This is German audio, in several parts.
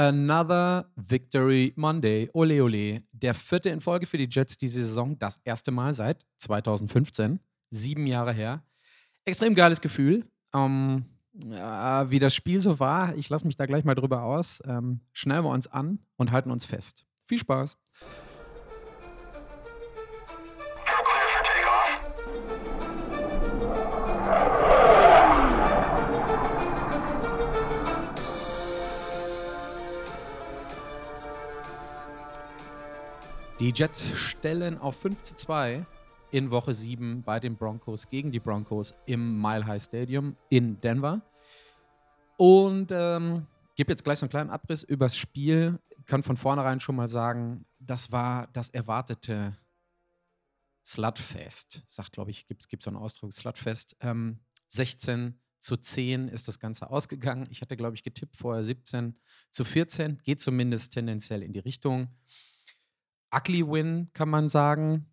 Another Victory Monday. Ole, ole. Der vierte in Folge für die Jets diese Saison. Das erste Mal seit 2015. Sieben Jahre her. Extrem geiles Gefühl. Ähm, ja, wie das Spiel so war, ich lasse mich da gleich mal drüber aus. Ähm, schnellen wir uns an und halten uns fest. Viel Spaß. Die Jets stellen auf 5 zu 2 in Woche 7 bei den Broncos gegen die Broncos im Mile High Stadium in Denver. Und ähm, gebe jetzt gleich so einen kleinen Abriss übers Spiel. Kann von vornherein schon mal sagen, das war das erwartete Slutfest. Sagt, glaube ich, gibt es so einen Ausdruck, Slutfest. Ähm, 16 zu 10 ist das Ganze ausgegangen. Ich hatte, glaube ich, getippt vorher 17 zu 14. Geht zumindest tendenziell in die Richtung. Ugly Win, kann man sagen.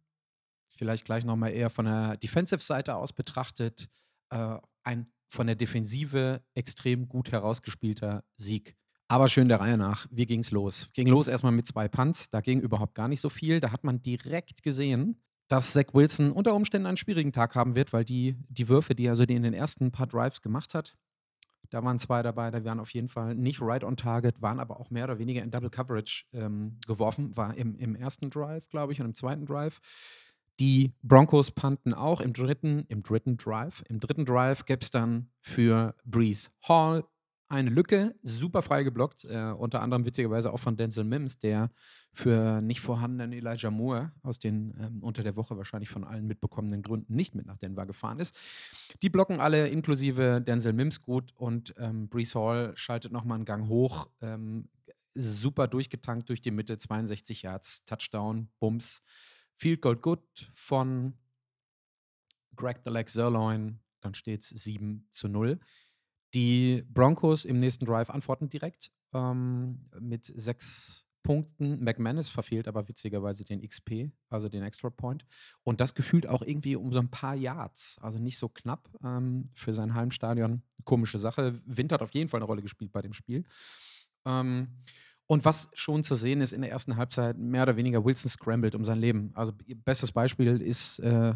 Vielleicht gleich nochmal eher von der Defensive-Seite aus betrachtet. Äh, ein von der Defensive extrem gut herausgespielter Sieg. Aber schön der Reihe nach. Wie ging es los? Ging los erstmal mit zwei Punts. Da ging überhaupt gar nicht so viel. Da hat man direkt gesehen, dass Zach Wilson unter Umständen einen schwierigen Tag haben wird, weil die, die Würfe, die er so in den ersten paar Drives gemacht hat, da waren zwei dabei, da waren auf jeden Fall nicht right on target, waren aber auch mehr oder weniger in Double Coverage ähm, geworfen. War im, im ersten Drive, glaube ich, und im zweiten Drive. Die Broncos punten auch im dritten, im dritten Drive. Im dritten Drive gäbe es dann für Breeze Hall eine Lücke, super frei geblockt, äh, unter anderem witzigerweise auch von Denzel Mims, der für nicht vorhandenen Elijah Moore aus den ähm, unter der Woche wahrscheinlich von allen mitbekommenen Gründen nicht mit nach Denver gefahren ist. Die blocken alle inklusive Denzel Mims gut und ähm, Brees Hall schaltet nochmal einen Gang hoch, ähm, super durchgetankt durch die Mitte, 62 Yards, Touchdown, Bums, Field Goal Good von Greg the Leg Sirloin, dann steht es 7 zu 0. Die Broncos im nächsten Drive antworten direkt ähm, mit sechs Punkten. McManus verfehlt aber witzigerweise den XP, also den Extra Point. Und das gefühlt auch irgendwie um so ein paar Yards. Also nicht so knapp ähm, für sein Heimstadion. Komische Sache. Wind hat auf jeden Fall eine Rolle gespielt bei dem Spiel. Ähm, und was schon zu sehen ist in der ersten Halbzeit, mehr oder weniger Wilson scrambled um sein Leben. Also bestes Beispiel ist äh,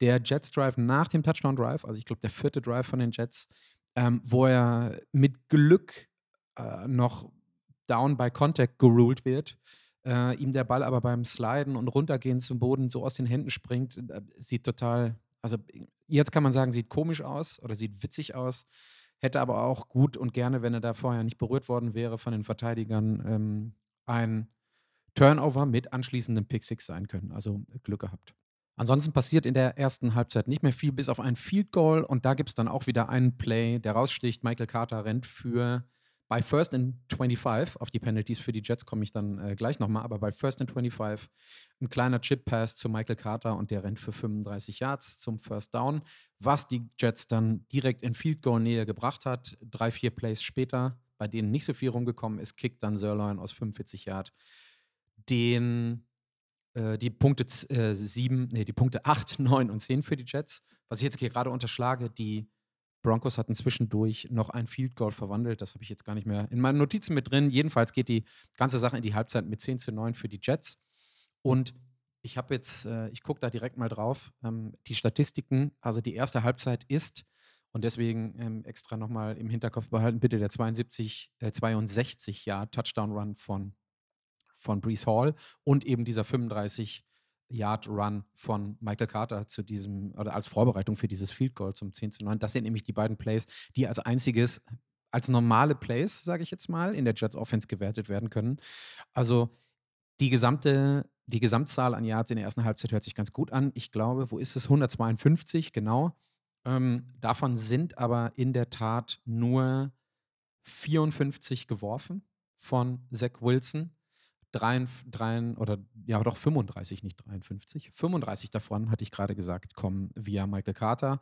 der Jets Drive nach dem Touchdown Drive, also ich glaube der vierte Drive von den Jets, ähm, wo er mit Glück äh, noch down by Contact geruled wird. Äh, ihm der Ball aber beim Sliden und Runtergehen zum Boden so aus den Händen springt, äh, sieht total, also jetzt kann man sagen, sieht komisch aus oder sieht witzig aus. Hätte aber auch gut und gerne, wenn er da vorher nicht berührt worden wäre von den Verteidigern, ähm, ein Turnover mit anschließendem Pick Six sein können. Also Glück gehabt. Ansonsten passiert in der ersten Halbzeit nicht mehr viel, bis auf ein Field Goal. Und da gibt es dann auch wieder einen Play, der raussticht. Michael Carter rennt für bei First and 25, auf die Penalties für die Jets komme ich dann äh, gleich nochmal, aber bei First and 25 ein kleiner Chip-Pass zu Michael Carter und der rennt für 35 Yards zum First Down, was die Jets dann direkt in Field Goal Nähe gebracht hat. Drei, vier Plays später, bei denen nicht so viel rumgekommen ist, kickt dann Sirloin aus 45 Yards den äh, die Punkte äh, 7, nee, die Punkte 8, 9 und 10 für die Jets. Was ich jetzt hier gerade unterschlage, die Broncos hatten zwischendurch noch ein Field Goal verwandelt. Das habe ich jetzt gar nicht mehr in meinen Notizen mit drin. Jedenfalls geht die ganze Sache in die Halbzeit mit 10 zu 9 für die Jets. Und ich habe jetzt, äh, ich gucke da direkt mal drauf, ähm, die Statistiken. Also die erste Halbzeit ist, und deswegen ähm, extra nochmal im Hinterkopf behalten, bitte der 72, äh, 62 Jahr Touchdown Run von von Brees Hall und eben dieser 35 Yard Run von Michael Carter zu diesem oder als Vorbereitung für dieses Field Goal zum 10 zu 9. Das sind nämlich die beiden Plays, die als einziges als normale Plays, sage ich jetzt mal, in der Jets Offense gewertet werden können. Also die gesamte die Gesamtzahl an Yards in der ersten Halbzeit hört sich ganz gut an. Ich glaube, wo ist es? 152, genau. Ähm, davon sind aber in der Tat nur 54 geworfen von Zach Wilson. 3, 3 oder ja doch 35, nicht 53. 35 davon, hatte ich gerade gesagt, kommen via Michael Carter.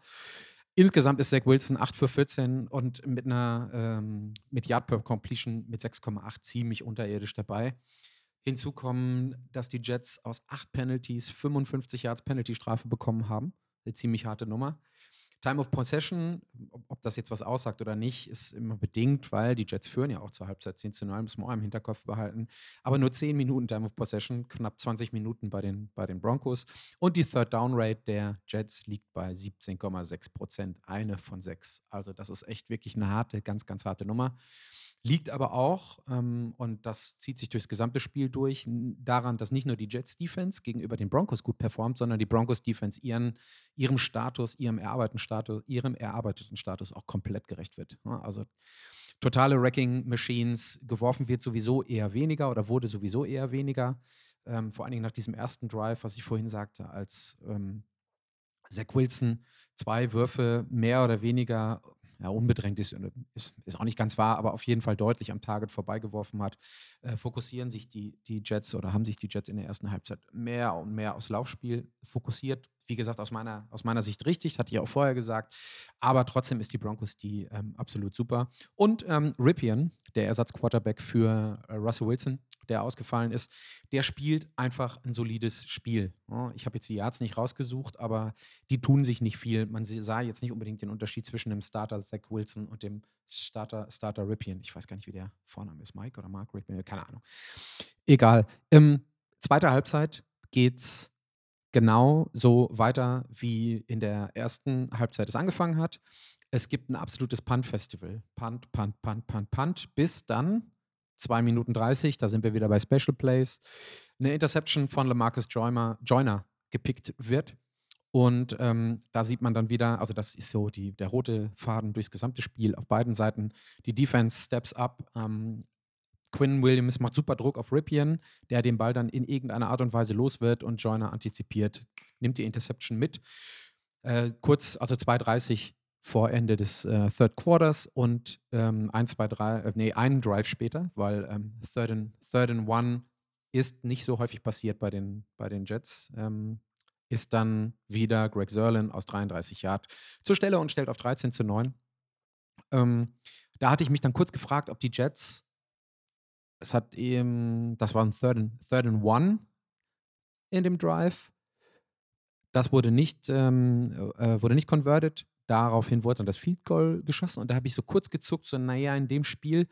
Insgesamt ist Zach Wilson 8 für 14 und mit einer ähm, mit Yard per Completion mit 6,8 ziemlich unterirdisch dabei. Hinzu kommen, dass die Jets aus 8 Penalties 55 Yards Penalty-Strafe bekommen haben. Eine ziemlich harte Nummer. Time of Possession, ob, das jetzt was aussagt oder nicht, ist immer bedingt, weil die Jets führen ja auch zur Halbzeit 10 zu 9, muss man auch im Hinterkopf behalten. Aber nur 10 Minuten Time of Possession, knapp 20 Minuten bei den, bei den Broncos. Und die Third Down Rate der Jets liegt bei 17,6 Prozent, eine von sechs. Also das ist echt wirklich eine harte, ganz, ganz harte Nummer. Liegt aber auch, ähm, und das zieht sich durchs gesamte Spiel durch, daran, dass nicht nur die Jets Defense gegenüber den Broncos gut performt, sondern die Broncos Defense ihren, ihrem Status, ihrem erarbeiteten Status, ihrem erarbeiteten Status auch komplett gerecht wird. Also totale Wrecking Machines, geworfen wird sowieso eher weniger oder wurde sowieso eher weniger. Ähm, vor allen Dingen nach diesem ersten Drive, was ich vorhin sagte, als ähm, Zach Wilson zwei Würfe mehr oder weniger ja, unbedrängt ist, ist, ist, auch nicht ganz wahr, aber auf jeden Fall deutlich am Target vorbeigeworfen hat, äh, fokussieren sich die, die Jets oder haben sich die Jets in der ersten Halbzeit mehr und mehr aufs Laufspiel fokussiert. Wie gesagt, aus meiner, aus meiner Sicht richtig, hatte ich auch vorher gesagt. Aber trotzdem ist die Broncos die ähm, absolut super. Und ähm, Ripien, der Ersatzquarterback für äh, Russell Wilson, der ausgefallen ist, der spielt einfach ein solides Spiel. Ich habe jetzt die Yards nicht rausgesucht, aber die tun sich nicht viel. Man sah jetzt nicht unbedingt den Unterschied zwischen dem Starter Zach Wilson und dem Starter, Starter Ripien. Ich weiß gar nicht, wie der Vorname ist. Mike oder Mark Ripien? Keine Ahnung. Egal. Ähm, zweite Halbzeit geht's genau so weiter, wie in der ersten Halbzeit es angefangen hat. Es gibt ein absolutes Punt-Festival. Punt, Punt, Punt, Punt, Punt, bis dann 2 Minuten 30, da sind wir wieder bei Special Plays, eine Interception von Lamarcus Joyner, Joyner gepickt wird. Und ähm, da sieht man dann wieder, also das ist so die, der rote Faden durchs gesamte Spiel auf beiden Seiten. Die Defense steps up. Ähm, Quinn Williams macht super Druck auf Ripien, der den Ball dann in irgendeiner Art und Weise los wird und Joyner antizipiert, nimmt die Interception mit. Äh, kurz, also 2,30 vor Ende des äh, Third Quarters und ähm, 1, 2, 3, äh, nee, einen Drive später, weil ähm, Third, and, Third and One ist nicht so häufig passiert bei den, bei den Jets. Ähm, ist dann wieder Greg Sörlin aus 33 Yard zur Stelle und stellt auf 13 zu 9. Ähm, da hatte ich mich dann kurz gefragt, ob die Jets, es hat eben, das war ein Third and, Third and One in dem Drive. Das wurde nicht, ähm, äh, wurde nicht converted daraufhin wurde dann das Field Goal geschossen und da habe ich so kurz gezuckt, so naja, in dem Spiel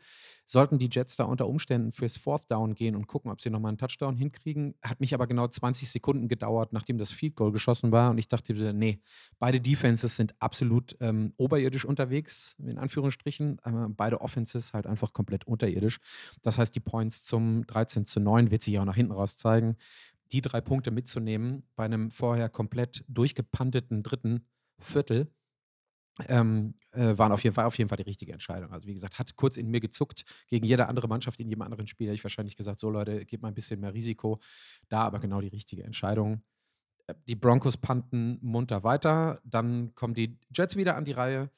sollten die Jets da unter Umständen fürs Fourth Down gehen und gucken, ob sie nochmal einen Touchdown hinkriegen. Hat mich aber genau 20 Sekunden gedauert, nachdem das Field Goal geschossen war und ich dachte, nee, beide Defenses sind absolut ähm, oberirdisch unterwegs, in Anführungsstrichen, aber beide Offenses halt einfach komplett unterirdisch. Das heißt, die Points zum 13 zu 9 wird sich auch nach hinten raus zeigen. Die drei Punkte mitzunehmen bei einem vorher komplett durchgepanteten dritten Viertel ähm, äh, waren auf jeden Fall, auf jeden Fall die richtige Entscheidung. Also wie gesagt, hat kurz in mir gezuckt. Gegen jede andere Mannschaft in jedem anderen Spiel hätte ich wahrscheinlich gesagt, so Leute, gebt mal ein bisschen mehr Risiko. Da aber genau die richtige Entscheidung. Äh, die Broncos panten munter weiter. Dann kommen die Jets wieder an die Reihe.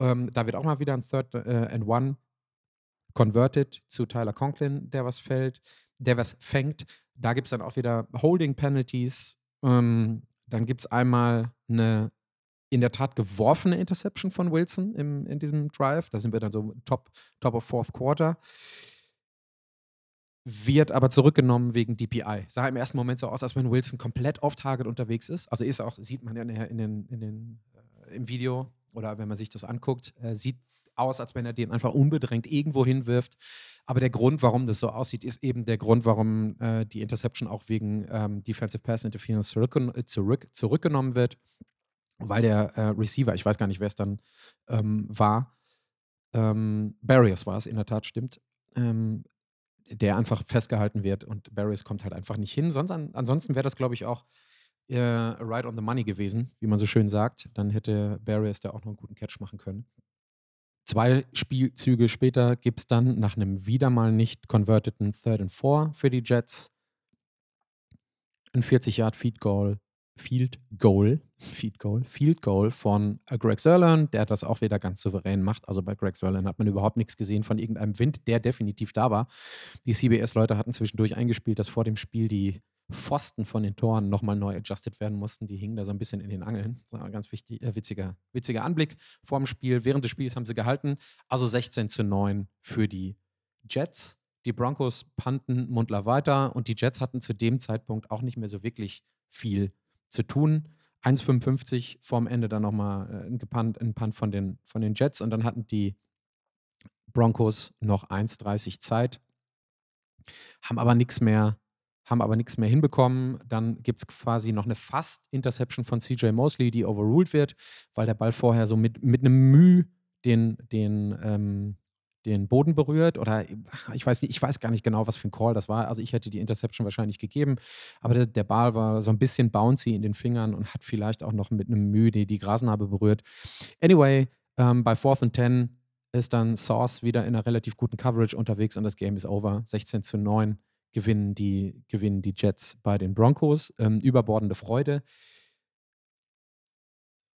Ähm, da wird auch mal wieder ein Third äh, and One converted zu Tyler Conklin, der was fällt, der was fängt. Da gibt es dann auch wieder Holding Penalties. Ähm, dann gibt es einmal eine in der Tat geworfene Interception von Wilson im, in diesem Drive. Da sind wir dann so top, top of fourth quarter. Wird aber zurückgenommen wegen DPI. Sah im ersten Moment so aus, als wenn Wilson komplett off-target unterwegs ist. Also ist auch, sieht man ja in den, in den, äh, im Video oder wenn man sich das anguckt, äh, sieht aus, als wenn er den einfach unbedrängt irgendwo hinwirft. Aber der Grund, warum das so aussieht, ist eben der Grund, warum äh, die Interception auch wegen ähm, Defensive Pass Interference zurück, zurück, zurückgenommen wird weil der äh, Receiver, ich weiß gar nicht, wer es dann ähm, war, ähm, Barriers war es in der Tat, stimmt, ähm, der einfach festgehalten wird und Barriers kommt halt einfach nicht hin. Sonst, an, ansonsten wäre das, glaube ich, auch äh, right on the money gewesen, wie man so schön sagt. Dann hätte Barriers da auch noch einen guten Catch machen können. Zwei Spielzüge später gibt es dann nach einem wieder mal nicht converteten Third and Four für die Jets ein 40-Yard-Feed-Goal Field Goal, Field Goal, Field Goal von Greg Sörlin, der das auch wieder ganz souverän macht. Also bei Greg Sörlin hat man überhaupt nichts gesehen von irgendeinem Wind, der definitiv da war. Die CBS-Leute hatten zwischendurch eingespielt, dass vor dem Spiel die Pfosten von den Toren nochmal neu adjusted werden mussten. Die hingen da so ein bisschen in den Angeln. Das war ein ganz wichtig, äh, witziger, witziger Anblick vor dem Spiel. Während des Spiels haben sie gehalten. Also 16 zu 9 für die Jets. Die Broncos panten Mundler weiter und die Jets hatten zu dem Zeitpunkt auch nicht mehr so wirklich viel zu tun. 1,55 vorm Ende dann nochmal äh, ein, Punt von den, von den Jets und dann hatten die Broncos noch 1,30 Zeit, haben aber nichts mehr, haben aber nichts mehr hinbekommen. Dann gibt es quasi noch eine Fast-Interception von CJ Mosley, die overruled wird, weil der Ball vorher so mit, mit einem Mühe den, den, ähm, den Boden berührt oder ich weiß nicht, ich weiß gar nicht genau, was für ein Call das war. Also ich hätte die Interception wahrscheinlich gegeben, aber der, der Ball war so ein bisschen bouncy in den Fingern und hat vielleicht auch noch mit einem Mühe die, die Grasnarbe berührt. Anyway, ähm, bei Fourth and Ten ist dann Sauce wieder in einer relativ guten Coverage unterwegs und das Game ist over. 16 zu 9 gewinnen die, gewinnen die Jets bei den Broncos. Ähm, überbordende Freude.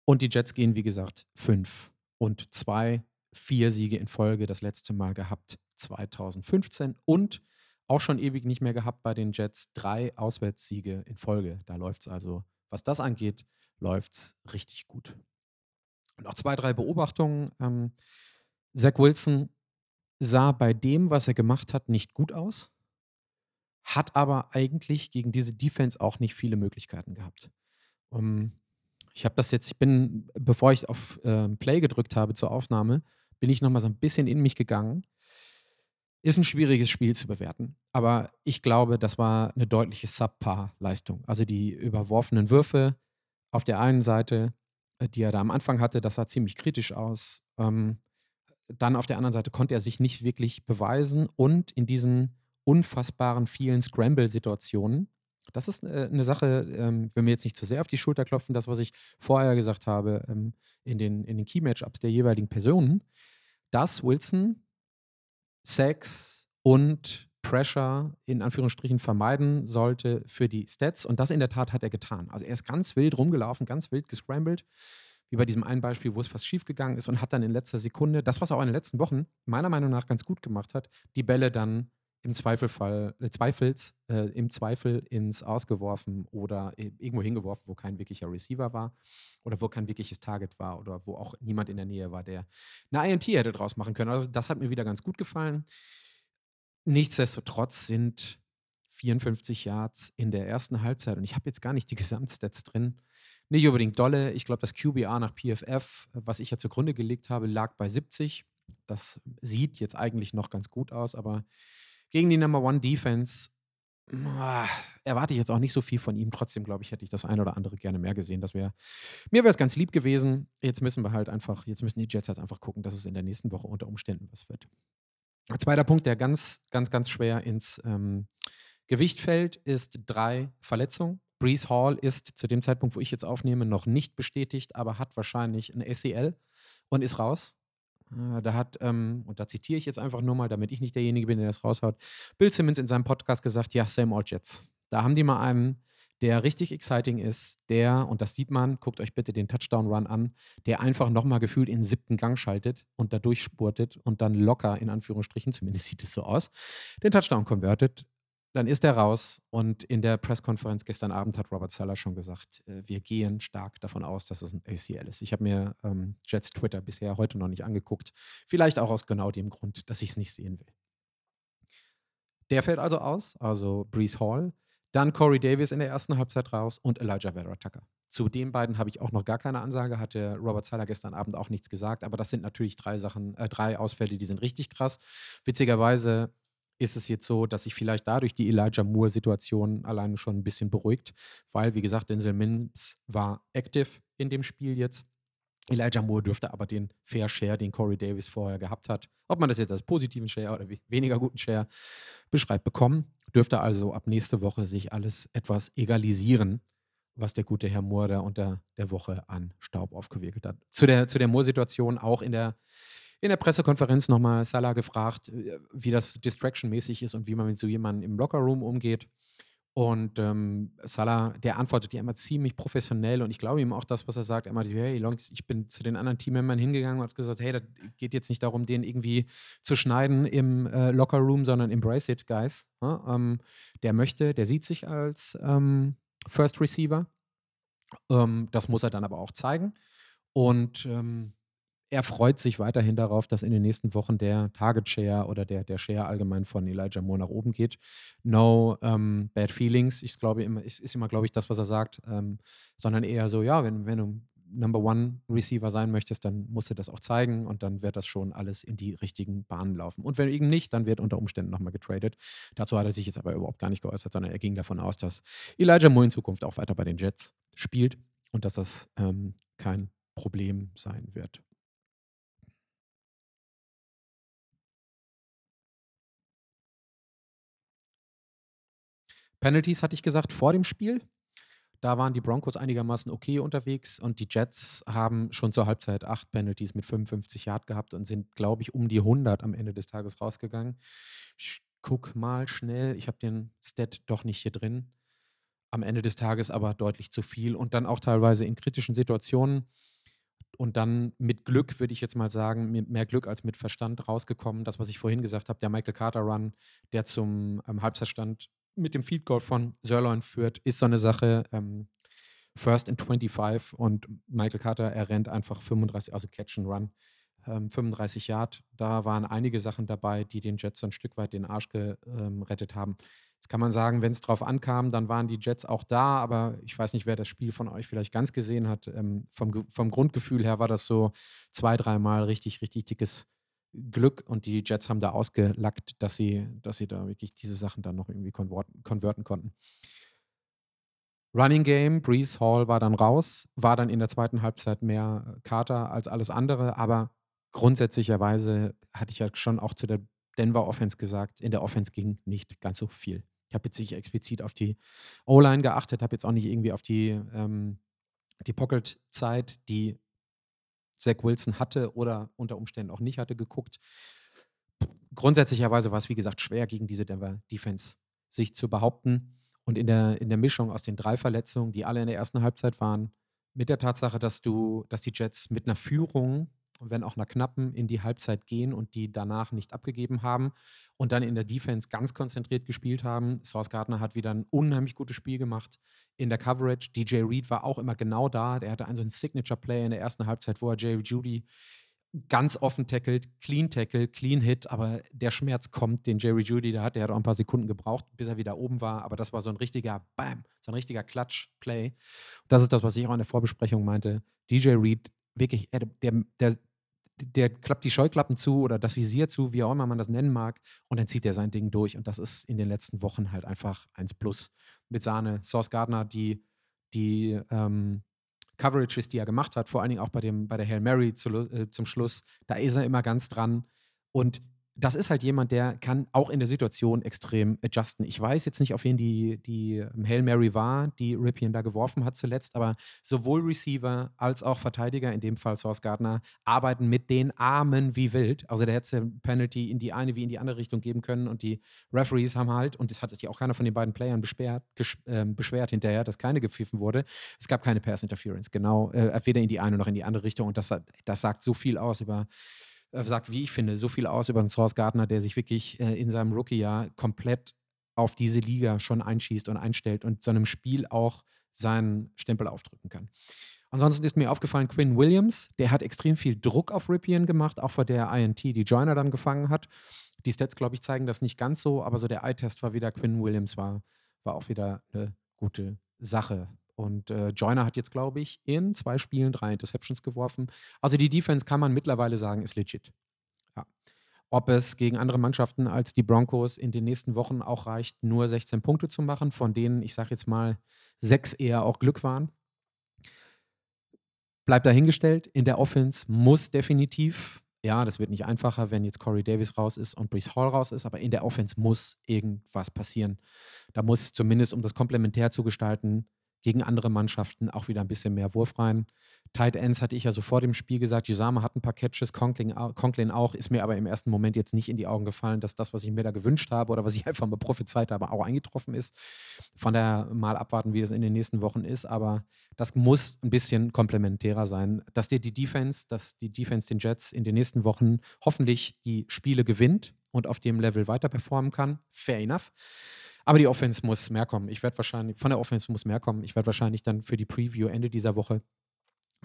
Und die Jets gehen, wie gesagt, 5 und 2 vier Siege in Folge, das letzte Mal gehabt 2015 und auch schon ewig nicht mehr gehabt bei den Jets, drei Auswärtssiege in Folge. Da läuft es also, was das angeht, läuft es richtig gut. Noch zwei, drei Beobachtungen. Ähm, Zach Wilson sah bei dem, was er gemacht hat, nicht gut aus, hat aber eigentlich gegen diese Defense auch nicht viele Möglichkeiten gehabt. Um, ich habe das jetzt, ich bin, bevor ich auf äh, Play gedrückt habe zur Aufnahme, bin ich nochmal so ein bisschen in mich gegangen. Ist ein schwieriges Spiel zu bewerten, aber ich glaube, das war eine deutliche Subpar-Leistung. Also die überworfenen Würfe auf der einen Seite, äh, die er da am Anfang hatte, das sah ziemlich kritisch aus. Ähm, dann auf der anderen Seite konnte er sich nicht wirklich beweisen und in diesen unfassbaren vielen Scramble-Situationen, das ist äh, eine Sache, ähm, wenn wir jetzt nicht zu sehr auf die Schulter klopfen, das, was ich vorher gesagt habe, ähm, in den, in den Key-Matchups der jeweiligen Personen, dass Wilson Sex und Pressure in Anführungsstrichen vermeiden sollte für die Stats. Und das in der Tat hat er getan. Also er ist ganz wild rumgelaufen, ganz wild gescrambled, wie bei diesem einen Beispiel, wo es fast schief gegangen ist und hat dann in letzter Sekunde, das, was er auch in den letzten Wochen meiner Meinung nach ganz gut gemacht hat, die Bälle dann im Zweifelfall, äh, Zweifels, äh, im Zweifel ins Ausgeworfen oder irgendwo hingeworfen, wo kein wirklicher Receiver war oder wo kein wirkliches Target war oder wo auch niemand in der Nähe war, der eine INT hätte draus machen können. Also das hat mir wieder ganz gut gefallen. Nichtsdestotrotz sind 54 Yards in der ersten Halbzeit und ich habe jetzt gar nicht die Gesamtstats drin. Nicht unbedingt dolle. Ich glaube, das QBR nach PFF, was ich ja zugrunde gelegt habe, lag bei 70. Das sieht jetzt eigentlich noch ganz gut aus, aber gegen die Number One Defense ah, erwarte ich jetzt auch nicht so viel von ihm. Trotzdem, glaube ich, hätte ich das eine oder andere gerne mehr gesehen. Das wär, mir wäre es ganz lieb gewesen. Jetzt müssen wir halt einfach, jetzt müssen die Jets halt einfach gucken, dass es in der nächsten Woche unter Umständen was wird. Ein zweiter Punkt, der ganz, ganz, ganz schwer ins ähm, Gewicht fällt, ist drei Verletzungen. Brees Hall ist zu dem Zeitpunkt, wo ich jetzt aufnehme, noch nicht bestätigt, aber hat wahrscheinlich ein ACL und ist raus. Äh, da hat, ähm, und da zitiere ich jetzt einfach nur mal, damit ich nicht derjenige bin, der das raushaut, Bill Simmons in seinem Podcast gesagt, ja, same old Jets. Da haben die mal einen, der richtig exciting ist, der, und das sieht man, guckt euch bitte den Touchdown-Run an, der einfach nochmal gefühlt in siebten Gang schaltet und da durchspurtet und dann locker, in Anführungsstrichen, zumindest sieht es so aus, den Touchdown convertet dann ist er raus und in der Pressekonferenz gestern Abend hat Robert Seller schon gesagt, äh, wir gehen stark davon aus, dass es ein ACL ist. Ich habe mir ähm, Jets Twitter bisher heute noch nicht angeguckt. Vielleicht auch aus genau dem Grund, dass ich es nicht sehen will. Der fällt also aus, also Brees Hall. Dann Corey Davis in der ersten Halbzeit raus und Elijah Vera Tucker. Zu den beiden habe ich auch noch gar keine Ansage, hatte Robert Seller gestern Abend auch nichts gesagt, aber das sind natürlich drei Sachen, äh, drei Ausfälle, die sind richtig krass. Witzigerweise ist es jetzt so, dass sich vielleicht dadurch die Elijah Moore-Situation alleine schon ein bisschen beruhigt, weil, wie gesagt, Denzel Mims war active in dem Spiel jetzt. Elijah Moore dürfte aber den Fair Share, den Corey Davis vorher gehabt hat, ob man das jetzt als positiven Share oder weniger guten Share beschreibt, bekommen, dürfte also ab nächste Woche sich alles etwas egalisieren, was der gute Herr Moore da unter der Woche an Staub aufgewickelt hat. Zu der, zu der Moore-Situation auch in der in der Pressekonferenz nochmal Salah gefragt, wie das Distraction-mäßig ist und wie man mit so jemandem im Lockerroom umgeht. Und ähm, Salah, der antwortet ja immer ziemlich professionell und ich glaube ihm auch das, was er sagt. Er hey, Longs, ich bin zu den anderen Teammembern hingegangen und hat gesagt, hey, das geht jetzt nicht darum, den irgendwie zu schneiden im äh, Lockerroom, sondern embrace it, guys. Ja, ähm, der möchte, der sieht sich als ähm, First Receiver. Ähm, das muss er dann aber auch zeigen. Und ähm, er freut sich weiterhin darauf, dass in den nächsten Wochen der Target Share oder der, der Share allgemein von Elijah Moore nach oben geht. No um, bad feelings, ich glaube immer, ist, ist immer, glaube ich, das, was er sagt, ähm, sondern eher so, ja, wenn, wenn du Number One Receiver sein möchtest, dann musst du das auch zeigen und dann wird das schon alles in die richtigen Bahnen laufen. Und wenn eben nicht, dann wird unter Umständen nochmal getradet. Dazu hat er sich jetzt aber überhaupt gar nicht geäußert, sondern er ging davon aus, dass Elijah Moore in Zukunft auch weiter bei den Jets spielt und dass das ähm, kein Problem sein wird. Penalties hatte ich gesagt vor dem Spiel. Da waren die Broncos einigermaßen okay unterwegs und die Jets haben schon zur Halbzeit acht Penalties mit 55 Yard gehabt und sind, glaube ich, um die 100 am Ende des Tages rausgegangen. Ich guck mal schnell, ich habe den Stat doch nicht hier drin. Am Ende des Tages aber deutlich zu viel und dann auch teilweise in kritischen Situationen und dann mit Glück, würde ich jetzt mal sagen, mehr Glück als mit Verstand rausgekommen. Das, was ich vorhin gesagt habe, der Michael Carter Run, der zum ähm, Halbzeitstand mit dem Feed Goal von Sirloin führt, ist so eine Sache. Ähm, First in 25 und Michael Carter, er rennt einfach 35, also Catch and Run, ähm, 35 Yard. Da waren einige Sachen dabei, die den Jets so ein Stück weit den Arsch gerettet ähm, haben. Jetzt kann man sagen, wenn es drauf ankam, dann waren die Jets auch da, aber ich weiß nicht, wer das Spiel von euch vielleicht ganz gesehen hat. Ähm, vom, vom Grundgefühl her war das so zwei, dreimal richtig, richtig dickes Glück und die Jets haben da ausgelackt, dass sie, dass sie da wirklich diese Sachen dann noch irgendwie konverten konnten. Running Game, Breeze Hall war dann raus, war dann in der zweiten Halbzeit mehr Carter als alles andere, aber grundsätzlicherweise hatte ich ja schon auch zu der Denver Offense gesagt, in der Offense ging nicht ganz so viel. Ich habe jetzt nicht explizit auf die O-Line geachtet, habe jetzt auch nicht irgendwie auf die, ähm, die Pocket-Zeit, die Zach Wilson hatte oder unter Umständen auch nicht hatte, geguckt. Grundsätzlicherweise war es, wie gesagt, schwer gegen diese Denver Defense sich zu behaupten. Und in der, in der Mischung aus den drei Verletzungen, die alle in der ersten Halbzeit waren, mit der Tatsache, dass du, dass die Jets mit einer Führung wenn auch einer knappen, in die Halbzeit gehen und die danach nicht abgegeben haben und dann in der Defense ganz konzentriert gespielt haben. Source Gardner hat wieder ein unheimlich gutes Spiel gemacht in der Coverage. DJ Reed war auch immer genau da. Der hatte einen so einen Signature-Play in der ersten Halbzeit, wo er Jerry Judy ganz offen tackelt, clean tackle, clean hit, aber der Schmerz kommt, den Jerry Judy da hat, der hat auch ein paar Sekunden gebraucht, bis er wieder oben war, aber das war so ein richtiger Bam, so ein richtiger Klatsch-Play. Das ist das, was ich auch in der Vorbesprechung meinte. DJ Reed, wirklich, der, der, der klappt die Scheuklappen zu oder das Visier zu, wie auch immer man das nennen mag, und dann zieht er sein Ding durch. Und das ist in den letzten Wochen halt einfach 1 plus mit Sahne. Source Gardner, die, die ähm, Coverages, die er gemacht hat, vor allen Dingen auch bei, dem, bei der Hail Mary zu, äh, zum Schluss, da ist er immer ganz dran. Und das ist halt jemand, der kann auch in der Situation extrem adjusten. Ich weiß jetzt nicht, auf wen die, die Hail Mary war, die Ripien da geworfen hat zuletzt, aber sowohl Receiver als auch Verteidiger, in dem Fall Source Gardner, arbeiten mit den Armen wie wild. Also der hätte Penalty in die eine wie in die andere Richtung geben können und die Referees haben halt, und das hat sich auch keiner von den beiden Playern beschwert, äh, beschwert hinterher, dass keine gepfiffen wurde. Es gab keine Pass Interference, genau, äh, weder in die eine noch in die andere Richtung und das, das sagt so viel aus über äh, sagt, wie ich finde, so viel aus über den Source Gardner, der sich wirklich äh, in seinem Rookie-Jahr komplett auf diese Liga schon einschießt und einstellt und so einem Spiel auch seinen Stempel aufdrücken kann. Ansonsten ist mir aufgefallen, Quinn Williams, der hat extrem viel Druck auf Ripien gemacht, auch vor der INT, die Joiner dann gefangen hat. Die Stats, glaube ich, zeigen das nicht ganz so, aber so der Eye-Test war wieder, Quinn Williams war, war auch wieder eine gute Sache. Und äh, Joyner hat jetzt, glaube ich, in zwei Spielen drei Interceptions geworfen. Also die Defense kann man mittlerweile sagen, ist legit. Ja. Ob es gegen andere Mannschaften als die Broncos in den nächsten Wochen auch reicht, nur 16 Punkte zu machen, von denen, ich sage jetzt mal, sechs eher auch Glück waren, bleibt dahingestellt. In der Offense muss definitiv, ja, das wird nicht einfacher, wenn jetzt Corey Davis raus ist und Brees Hall raus ist, aber in der Offense muss irgendwas passieren. Da muss zumindest, um das komplementär zu gestalten, gegen andere Mannschaften auch wieder ein bisschen mehr Wurf rein. Tight Ends hatte ich ja so vor dem Spiel gesagt, Jusama hat ein paar Catches, Conklin, Conklin auch, ist mir aber im ersten Moment jetzt nicht in die Augen gefallen, dass das, was ich mir da gewünscht habe oder was ich einfach mal prophezeit habe, auch eingetroffen ist. Von daher mal abwarten, wie das in den nächsten Wochen ist, aber das muss ein bisschen komplementärer sein, dass dir die Defense, dass die Defense den Jets in den nächsten Wochen hoffentlich die Spiele gewinnt und auf dem Level weiter performen kann. Fair enough. Aber die Offense muss mehr kommen. Ich werde wahrscheinlich, von der Offense muss mehr kommen. Ich werde wahrscheinlich dann für die Preview Ende dieser Woche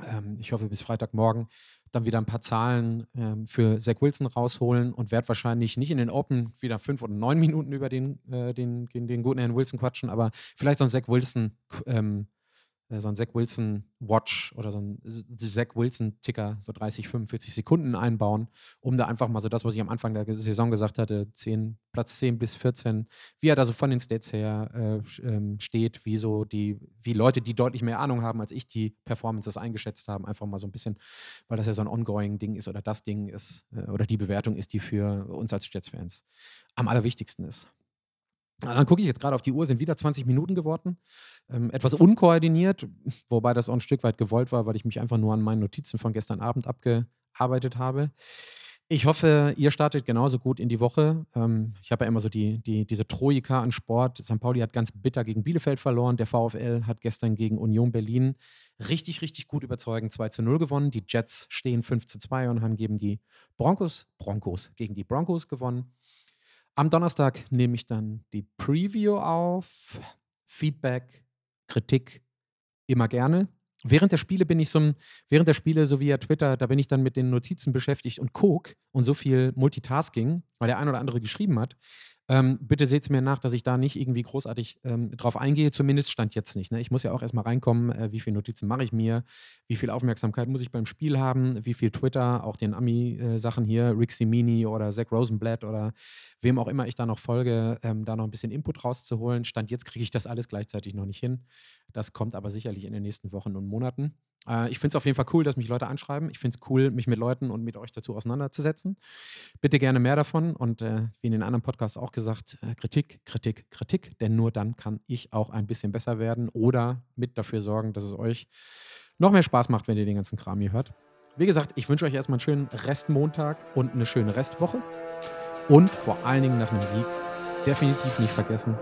ähm, ich hoffe bis Freitagmorgen, dann wieder ein paar Zahlen ähm, für Zach Wilson rausholen und werde wahrscheinlich nicht in den Open wieder fünf oder neun Minuten über den, äh, den, den, den guten Herrn Wilson quatschen, aber vielleicht so ein Zach Wilson ähm, äh, so ein Zach Wilson Watch oder so ein Zach Wilson Ticker, so 30, 45 Sekunden einbauen, um da einfach mal so das, was ich am Anfang der Saison gesagt hatte, 10, Platz 10 bis 14, wie er da so von den Stats her äh, ähm, steht, wie so die, wie Leute, die deutlich mehr Ahnung haben als ich, die Performances eingeschätzt haben, einfach mal so ein bisschen, weil das ja so ein ongoing Ding ist oder das Ding ist äh, oder die Bewertung ist, die für uns als Jets-Fans am allerwichtigsten ist. Dann gucke ich jetzt gerade auf die Uhr, sind wieder 20 Minuten geworden. Ähm, etwas unkoordiniert, wobei das auch ein Stück weit gewollt war, weil ich mich einfach nur an meinen Notizen von gestern Abend abgearbeitet habe. Ich hoffe, ihr startet genauso gut in die Woche. Ähm, ich habe ja immer so die, die, diese Troika an Sport. St. Pauli hat ganz bitter gegen Bielefeld verloren. Der VfL hat gestern gegen Union Berlin richtig, richtig gut überzeugend 2 zu 0 gewonnen. Die Jets stehen 5 zu 2 und haben gegen die Broncos, Broncos, gegen die Broncos gewonnen. Am Donnerstag nehme ich dann die Preview auf. Feedback, Kritik immer gerne. Während der Spiele bin ich so, während der Spiele, so wie ja Twitter, da bin ich dann mit den Notizen beschäftigt und guck und so viel Multitasking, weil der ein oder andere geschrieben hat, ähm, bitte seht es mir nach, dass ich da nicht irgendwie großartig ähm, drauf eingehe. Zumindest stand jetzt nicht. Ne? Ich muss ja auch erstmal reinkommen, äh, wie viele Notizen mache ich mir, wie viel Aufmerksamkeit muss ich beim Spiel haben, wie viel Twitter, auch den Ami-Sachen hier, Rick Simini oder Zach Rosenblatt oder wem auch immer ich da noch folge, ähm, da noch ein bisschen Input rauszuholen. Stand jetzt kriege ich das alles gleichzeitig noch nicht hin. Das kommt aber sicherlich in den nächsten Wochen und Monaten. Äh, ich finde es auf jeden Fall cool, dass mich Leute anschreiben. Ich finde es cool, mich mit Leuten und mit euch dazu auseinanderzusetzen. Bitte gerne mehr davon und äh, wie in den anderen Podcasts auch gesagt, äh, Kritik, Kritik, Kritik, denn nur dann kann ich auch ein bisschen besser werden oder mit dafür sorgen, dass es euch noch mehr Spaß macht, wenn ihr den ganzen Kram hier hört. Wie gesagt, ich wünsche euch erstmal einen schönen Restmontag und eine schöne Restwoche. Und vor allen Dingen nach einem Sieg definitiv nicht vergessen.